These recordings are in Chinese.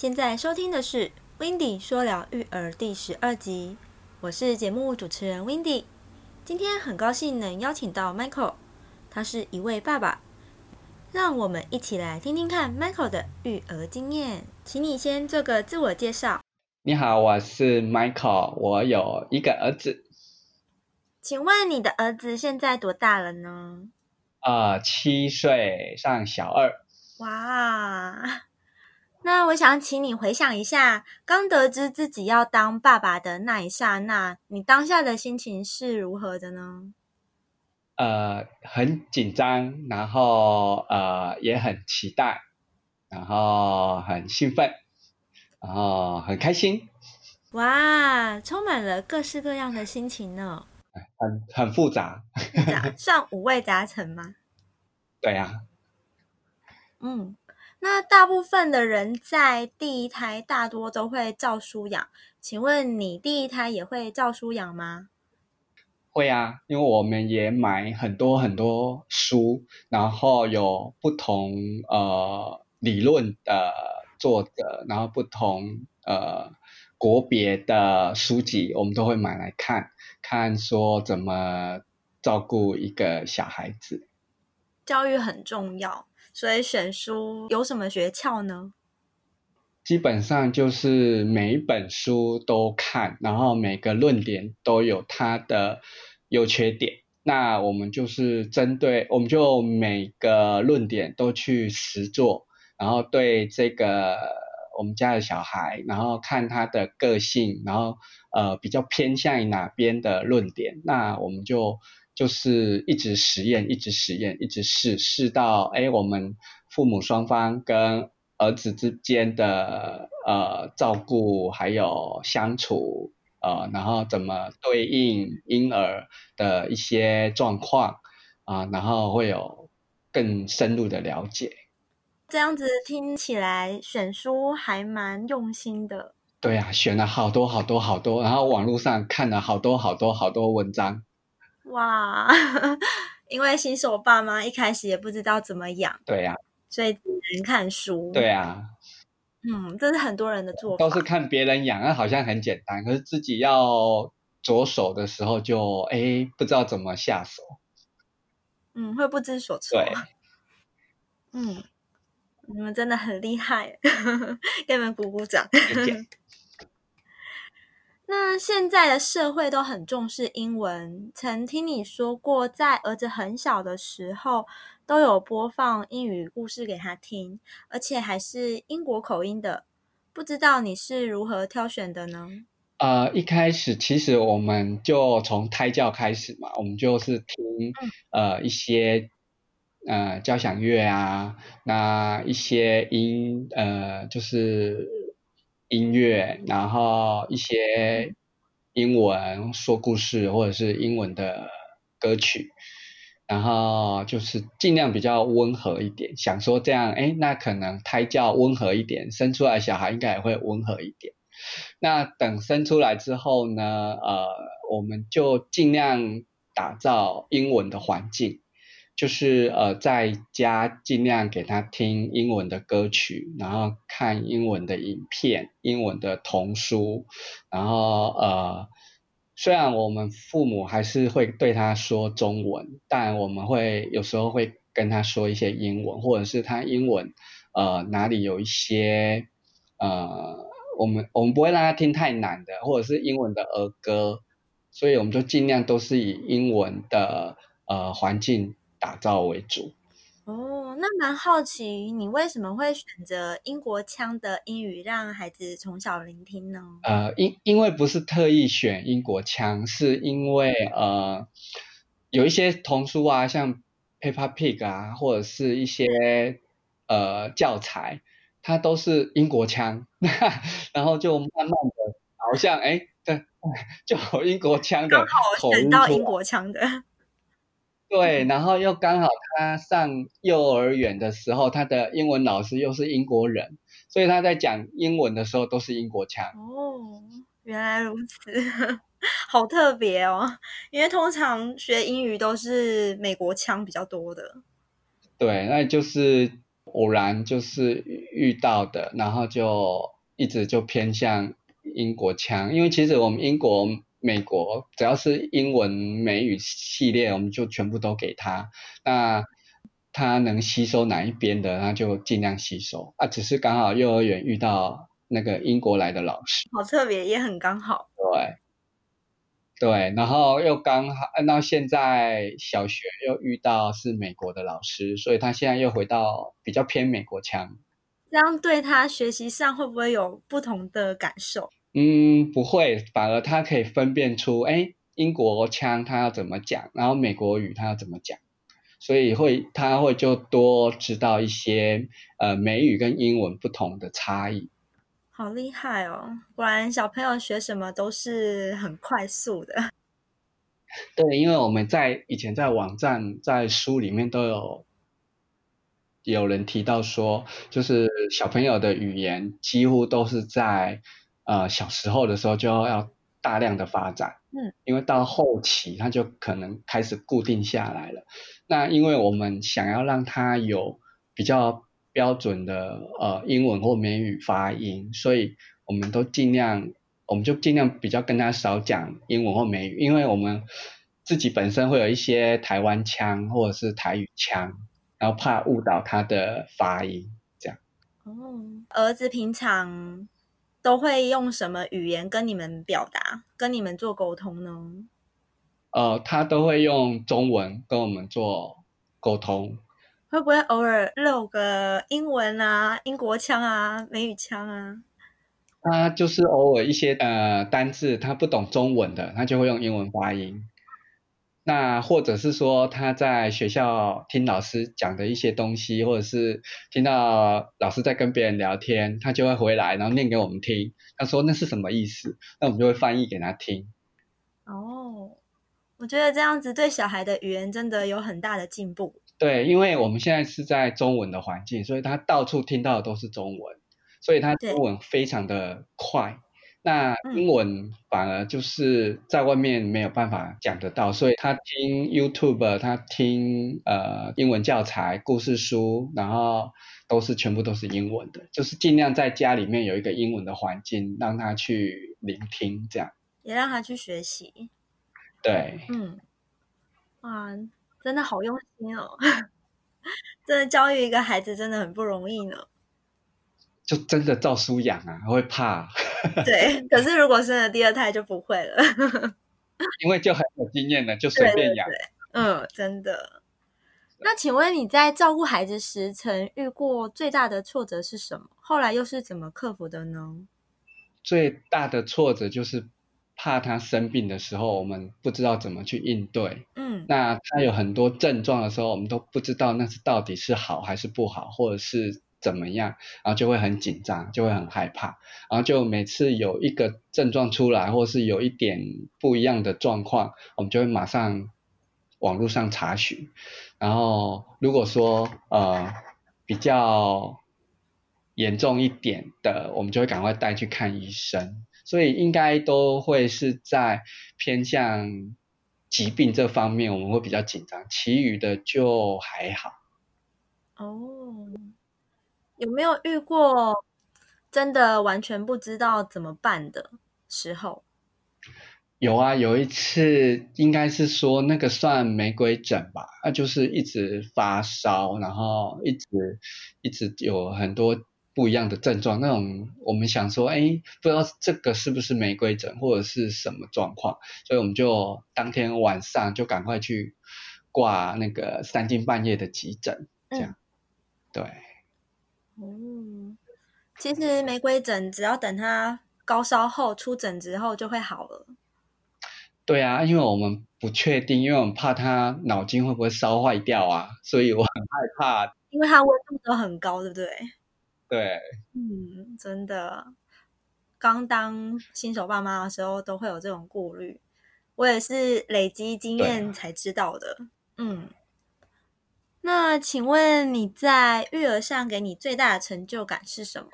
你现在收听的是《w i n d y 说聊育儿》第十二集，我是节目主持人 w i n d y 今天很高兴能邀请到 Michael，他是一位爸爸，让我们一起来听听看 Michael 的育儿经验。请你先做个自我介绍。你好，我是 Michael，我有一个儿子。请问你的儿子现在多大了呢？呃，七岁，上小二。哇！那我想请你回想一下，刚得知自己要当爸爸的那一刹那，你当下的心情是如何的呢？呃，很紧张，然后呃也很期待，然后很兴奋，然后很开心。哇，充满了各式各样的心情呢。很很复杂，算五味杂陈吗？对呀。嗯。那大部分的人在第一胎大多都会照书养，请问你第一胎也会照书养吗？会啊，因为我们也买很多很多书，然后有不同呃理论的作者，然后不同呃国别的书籍，我们都会买来看，看说怎么照顾一个小孩子。教育很重要。所以选书有什么诀窍呢？基本上就是每一本书都看，然后每个论点都有它的优缺点。那我们就是针对，我们就每个论点都去实做，然后对这个我们家的小孩，然后看他的个性，然后呃比较偏向于哪边的论点，那我们就。就是一直实验，一直实验，一直试，试到哎，我们父母双方跟儿子之间的呃照顾还有相处呃，然后怎么对应婴儿的一些状况啊，然后会有更深入的了解。这样子听起来选书还蛮用心的。对呀，选了好多好多好多，然后网络上看了好多好多好多文章。哇，因为新手爸妈一开始也不知道怎么养，对呀，所以只能看书。对呀，嗯，这是很多人的做法，都是看别人养，那好像很简单，可是自己要着手的时候就哎不知道怎么下手，嗯，会不知所措。对，嗯，你们真的很厉害，给你们鼓鼓掌。那现在的社会都很重视英文，曾听你说过，在儿子很小的时候都有播放英语故事给他听，而且还是英国口音的。不知道你是如何挑选的呢？呃，一开始其实我们就从胎教开始嘛，我们就是听呃一些呃交响乐啊，那一些音呃就是。音乐，然后一些英文说故事或者是英文的歌曲，然后就是尽量比较温和一点，想说这样，哎，那可能胎教温和一点，生出来小孩应该也会温和一点。那等生出来之后呢，呃，我们就尽量打造英文的环境。就是呃，在家尽量给他听英文的歌曲，然后看英文的影片、英文的童书，然后呃，虽然我们父母还是会对他说中文，但我们会有时候会跟他说一些英文，或者是他英文呃哪里有一些呃，我们我们不会让他听太难的，或者是英文的儿歌，所以我们就尽量都是以英文的呃环境。打造为主哦，那蛮好奇，你为什么会选择英国腔的英语让孩子从小聆听呢？呃，因因为不是特意选英国腔，是因为呃有一些童书啊，像 Peppa Pig 啊，或者是一些呃教材，它都是英国腔，然后就慢慢的好像哎，对，就英国腔的口音到英国腔的。对，然后又刚好他上幼儿园的时候，他的英文老师又是英国人，所以他在讲英文的时候都是英国腔。哦，原来如此，好特别哦！因为通常学英语都是美国腔比较多的。对，那就是偶然就是遇到的，然后就一直就偏向英国腔，因为其实我们英国、美国只要是英文美语系列，我们就全部都给他。那他能吸收哪一边的，他就尽量吸收啊。只是刚好幼儿园遇到那个英国来的老师，好特别，也很刚好。对。对，然后又刚好按到现在小学又遇到是美国的老师，所以他现在又回到比较偏美国腔。这样对他学习上会不会有不同的感受？嗯，不会，反而他可以分辨出，哎，英国腔他要怎么讲，然后美国语他要怎么讲，所以会他会就多知道一些呃美语跟英文不同的差异。好厉害哦！果然小朋友学什么都是很快速的。对，因为我们在以前在网站、在书里面都有有人提到说，就是小朋友的语言几乎都是在呃小时候的时候就要大量的发展。嗯。因为到后期他就可能开始固定下来了。那因为我们想要让他有比较。标准的呃英文或美语发音，所以我们都尽量，我们就尽量比较跟他少讲英文或美语，因为我们自己本身会有一些台湾腔或者是台语腔，然后怕误导他的发音，这样。哦，儿子平常都会用什么语言跟你们表达，跟你们做沟通呢？呃，他都会用中文跟我们做沟通。会不会偶尔露个英文啊、英国腔啊、美语腔啊？他就是偶尔一些呃单字他不懂中文的，他就会用英文发音。那或者是说他在学校听老师讲的一些东西，或者是听到老师在跟别人聊天，他就会回来然后念给我们听。他说那是什么意思？那我们就会翻译给他听。哦，我觉得这样子对小孩的语言真的有很大的进步。对，因为我们现在是在中文的环境，所以他到处听到的都是中文，所以他中文非常的快。那英文反而就是在外面没有办法讲得到，所以他听 YouTube，他听呃英文教材、故事书，然后都是全部都是英文的，就是尽量在家里面有一个英文的环境，让他去聆听，这样也让他去学习。对，嗯，哇。真的好用心哦！真的教育一个孩子真的很不容易呢。就真的照书养啊，会怕。对，可是如果生了第二胎就不会了。因为就很有经验了，就随便养。嗯，真的。那请问你在照顾孩子时，曾遇过最大的挫折是什么？后来又是怎么克服的呢？最大的挫折就是。怕他生病的时候，我们不知道怎么去应对。嗯，那他有很多症状的时候，我们都不知道那是到底是好还是不好，或者是怎么样，然后就会很紧张，就会很害怕。然后就每次有一个症状出来，或是有一点不一样的状况，我们就会马上网络上查询。然后如果说呃比较严重一点的，我们就会赶快带去看医生。所以应该都会是在偏向疾病这方面，我们会比较紧张，其余的就还好。哦，有没有遇过真的完全不知道怎么办的时候？有啊，有一次应该是说那个算玫瑰疹吧，那就是一直发烧，然后一直一直有很多。不一样的症状，那种我们想说，哎，不知道这个是不是玫瑰疹或者是什么状况，所以我们就当天晚上就赶快去挂那个三更半夜的急诊，这样，对。哦，其实玫瑰疹只要等它高烧后出疹子后就会好了。对啊，因为我们不确定，因为我们怕他脑筋会不会烧坏掉啊，所以我很害怕。因为它温度都很高，对不对？对，嗯，真的，刚当新手爸妈的时候都会有这种顾虑，我也是累积经验才知道的。嗯，那请问你在育儿上给你最大的成就感是什么？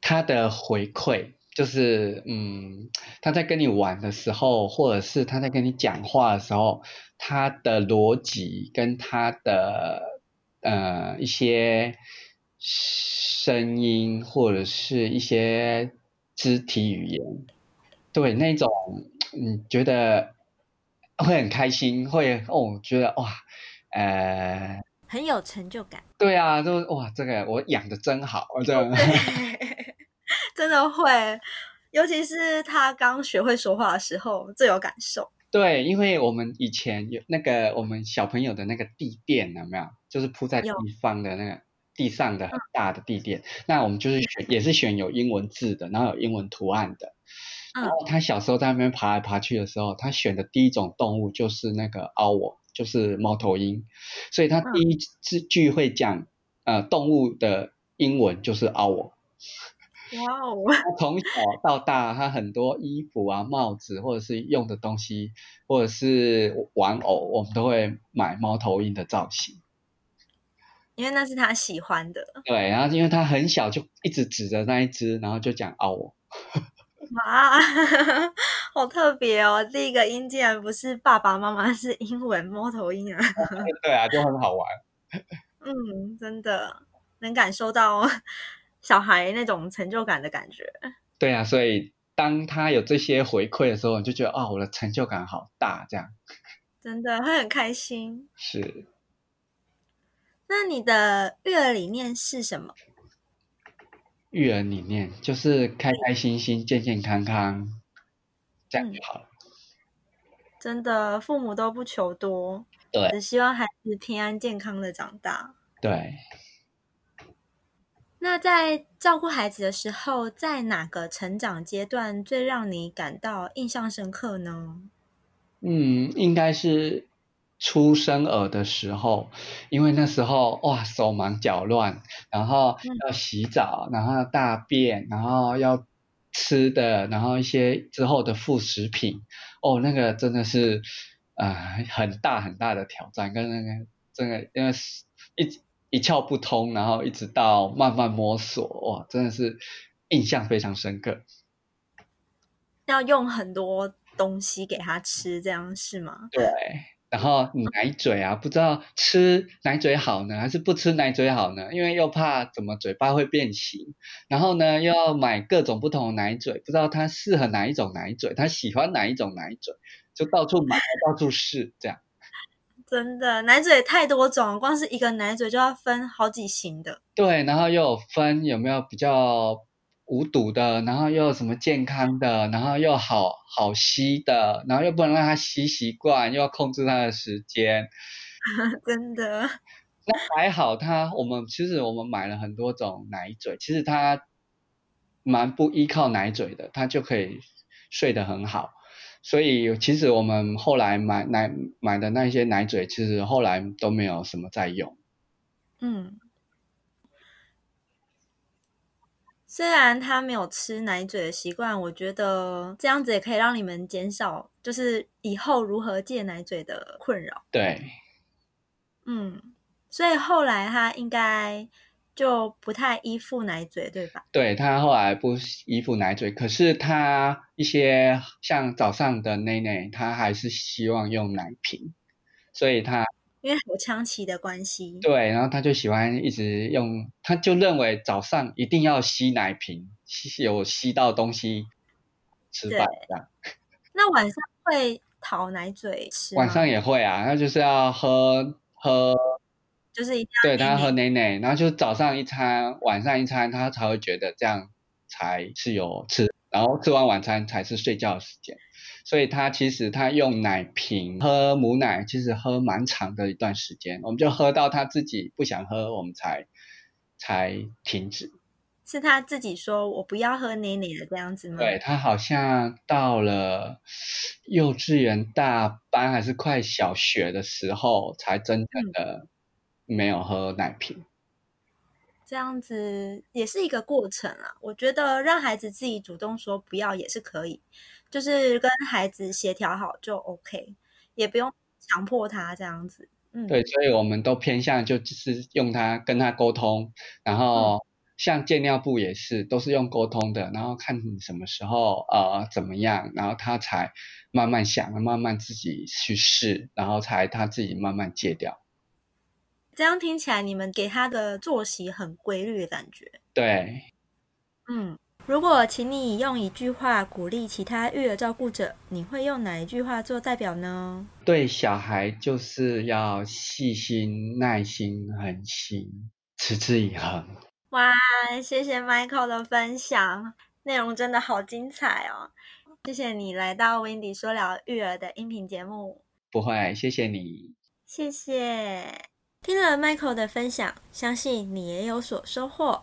他的回馈就是，嗯，他在跟你玩的时候，或者是他在跟你讲话的时候，他的逻辑跟他的呃一些。声音或者是一些肢体语言，对那种你觉得会很开心，会哦觉得哇，呃，很有成就感。对啊，就哇这个我养的真好，这样。真的会，尤其是他刚学会说话的时候最有感受。对，因为我们以前有那个我们小朋友的那个地垫，有没有？就是铺在地方的那个地上的很大的地垫。那我们就是选，也是选有英文字的，然后有英文图案的。然后他小时候在那边爬来爬去的时候，他选的第一种动物就是那个 owl，就是猫头鹰。所以他第一字句会讲呃动物的英文就是 owl。哇哦！他从小到大，他很多衣服啊、帽子，或者是用的东西，或者是玩偶，我们都会买猫头鹰的造型，因为那是他喜欢的。对，然后因为他很小就一直指着那一只，然后就讲“哦”。哇，好特别哦！第一个音竟然不是爸爸妈妈，是英文猫头鹰啊！对啊，就很好玩。嗯，真的能感受到。小孩那种成就感的感觉，对啊，所以当他有这些回馈的时候，你就觉得哦，我的成就感好大，这样，真的会很开心。是。那你的育儿理念是什么？育儿理念就是开开心心、健健康康，这样就好了。真的，父母都不求多，对，只希望孩子平安健康的长大。对。那在照顾孩子的时候，在哪个成长阶段最让你感到印象深刻呢？嗯，应该是出生儿的时候，因为那时候哇手忙脚乱，然后要洗澡，然后大便，然后要吃的，然后一些之后的副食品，哦，那个真的是啊很大很大的挑战，跟那个真的因为一。一窍不通，然后一直到慢慢摸索，哇，真的是印象非常深刻。要用很多东西给他吃，这样是吗？对，然后奶嘴啊，不知道吃奶嘴好呢，还是不吃奶嘴好呢？因为又怕怎么嘴巴会变形，然后呢又要买各种不同的奶嘴，不知道他适合哪一种奶嘴，他喜欢哪一种奶嘴，就到处买，到处试，这样。真的奶嘴太多种，光是一个奶嘴就要分好几型的。对，然后又有分有没有比较无毒的，然后又什么健康的，然后又好好吸的，然后又不能让它吸习惯，又要控制它的时间。真的。那还好，它我们其实我们买了很多种奶嘴，其实它蛮不依靠奶嘴的，它就可以睡得很好。所以其实我们后来买奶买的那些奶嘴，其实后来都没有什么在用。嗯，虽然他没有吃奶嘴的习惯，我觉得这样子也可以让你们减少，就是以后如何戒奶嘴的困扰。对，嗯，所以后来他应该。就不太依附奶嘴，对吧？对他后来不依附奶嘴，可是他一些像早上的内内，他还是希望用奶瓶，所以他因为口腔期的关系，对，然后他就喜欢一直用，他就认为早上一定要吸奶瓶，吸有吸到东西吃饭这样。那晚上会讨奶嘴吃晚上也会啊，那就是要喝喝。就是一定要对他喝奶奶，然后就早上一餐，晚上一餐，他才会觉得这样才是有吃，然后吃完晚餐才是睡觉的时间。所以他其实他用奶瓶喝母奶，其实喝蛮长的一段时间，我们就喝到他自己不想喝，我们才才停止。是他自己说我不要喝奶奶的这样子吗？对他好像到了幼稚园大班还是快小学的时候，才真正的。没有喝奶瓶，这样子也是一个过程啊。我觉得让孩子自己主动说不要也是可以，就是跟孩子协调好就 OK，也不用强迫他这样子。嗯，对，所以我们都偏向就只是用他跟他沟通，然后像借尿布也是都是用沟通的，然后看你什么时候呃怎么样，然后他才慢慢想，慢慢自己去试，然后才他自己慢慢戒掉。这样听起来，你们给他的作息很规律的感觉。对，嗯，如果请你用一句话鼓励其他育儿照顾者，你会用哪一句话做代表呢？对小孩就是要细心、耐心、恒心、持之以恒。哇，谢谢 Michael 的分享，内容真的好精彩哦！谢谢你来到 Wendy 说聊育儿的音频节目。不会，谢谢你。谢谢。听了 Michael 的分享，相信你也有所收获。